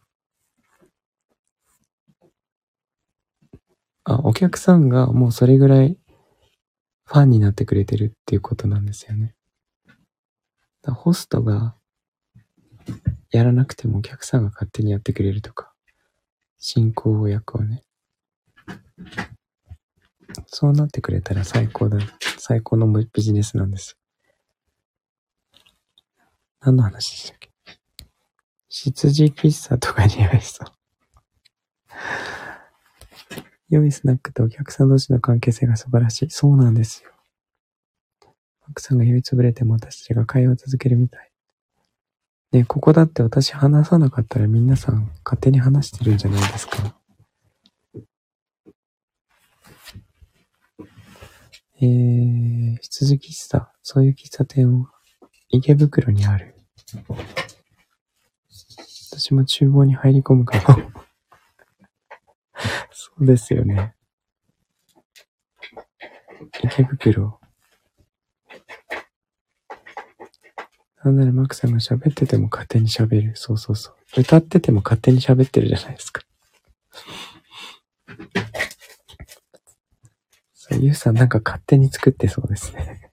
A: あ、お客さんがもうそれぐらいファンになってくれてるっていうことなんですよね。ホストがやらなくてもお客さんが勝手にやってくれるとか、進行役をね。そうなってくれたら最高だ。最高のビジネスなんです。何の話でしたっけ？羊喫茶とかに合いそう。良いスナックとお客さん同士の関係性が素晴らしい。そうなんですよ。奥さんが酔いつぶれても私たちが会話を続けるみたい。ねここだって私話さなかったら皆さん勝手に話してるんじゃないですか。えー、羊喫茶。そういう喫茶店は池袋にある。私も厨房に入り込むかも。そうですよね。池袋。なんならマックさんが喋ってても勝手に喋る。そうそうそう。歌ってても勝手に喋ってるじゃないですか。そう、ゆうさんなんか勝手に作ってそうですね。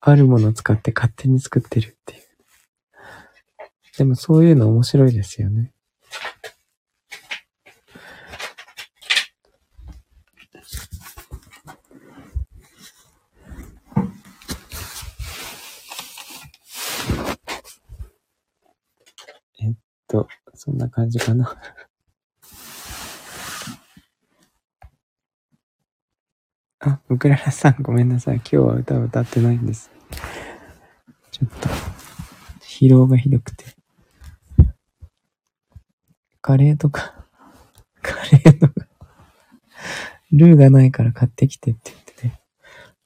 A: あるものを使って勝手に作ってるっていう。でもそういうの面白いですよね。えっと、そんな感じかなあ、ウクララさんごめんなさい。今日は歌を歌ってないんです。ちょっと、疲労がひどくて。カレーとか、カレーとか、ルーがないから買ってきてって言ってね。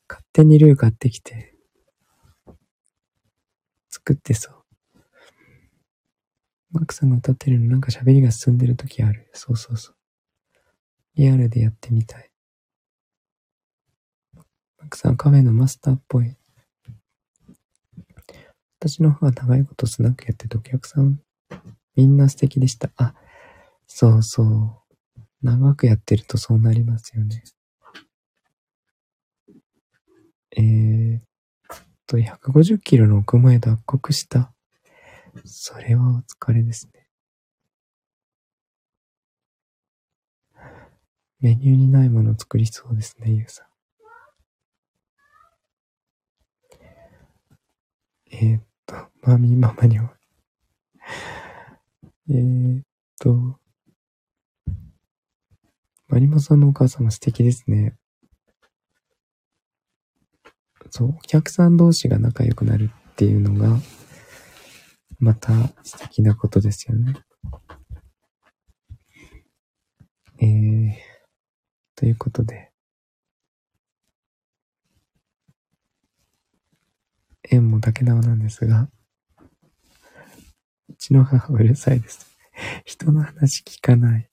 A: 勝手にルー買ってきて、作ってそう。マックさんが歌ってるのなんか喋りが進んでる時ある。そうそうそう。リアルでやってみたい。マックさんカフェのマスターっぽい。私の方が長いことスナックやっててお客さんみんな素敵でした。あ、そうそう。長くやってるとそうなりますよね。えー、と、150キロの奥前脱穀した。それはお疲れですね。メニューにないものを作りそうですね、ゆうさん。えー、っと、マミーママには。えー、っと、マリモさんのお母様素敵ですね。そう、お客さん同士が仲良くなるっていうのが、また素敵なことですよね。えー、ということで、縁も竹縄なんですが、うちの母はうるさいです。人の話聞かない。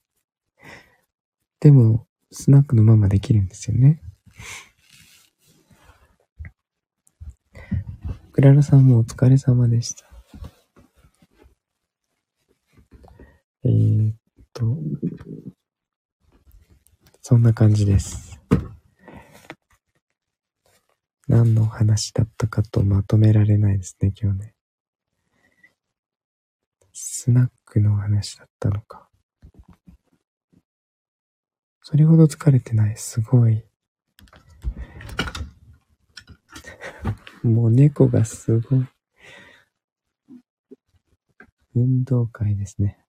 A: でも、スナックのママできるんですよね。クララさんもお疲れ様でした。えー、っと、そんな感じです。何の話だったかとまとめられないですね、今日ね。スナックの話だったのか。それほど疲れてない。すごい。もう猫がすごい。運動会ですね。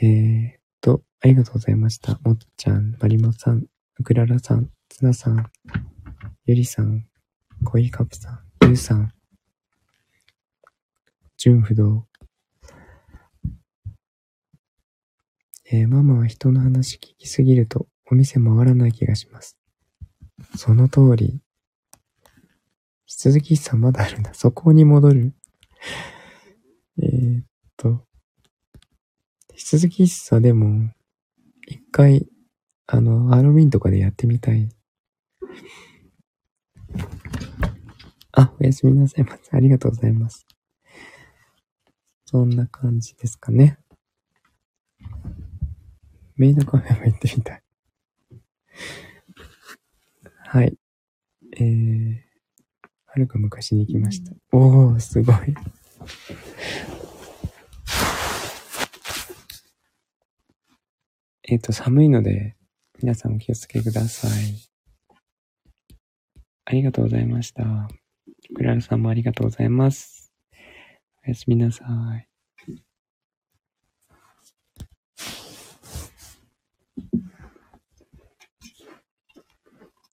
A: えー、っと、ありがとうございました。もっちゃん、まりもさん、くららさん、つなさん、ゆりさん、こいかぷさん、ゆうさん、じゅん不動。えー、ママは人の話聞きすぎるとお店回らない気がします。その通り。引き続きさまだあるな。そこに戻る。えー、っと。引き続きさでも、一回、あの、ハロウィンとかでやってみたい。あ、おやすみなさいませ。ありがとうございます。そんな感じですかね。メイドカフェも行ってみたい。はい。えー、はるか昔に行きました。おー、すごい。えっ、と、寒いので、皆さんお気をつけください。ありがとうございました。クラルさんもありがとうございます。おやすみなさい。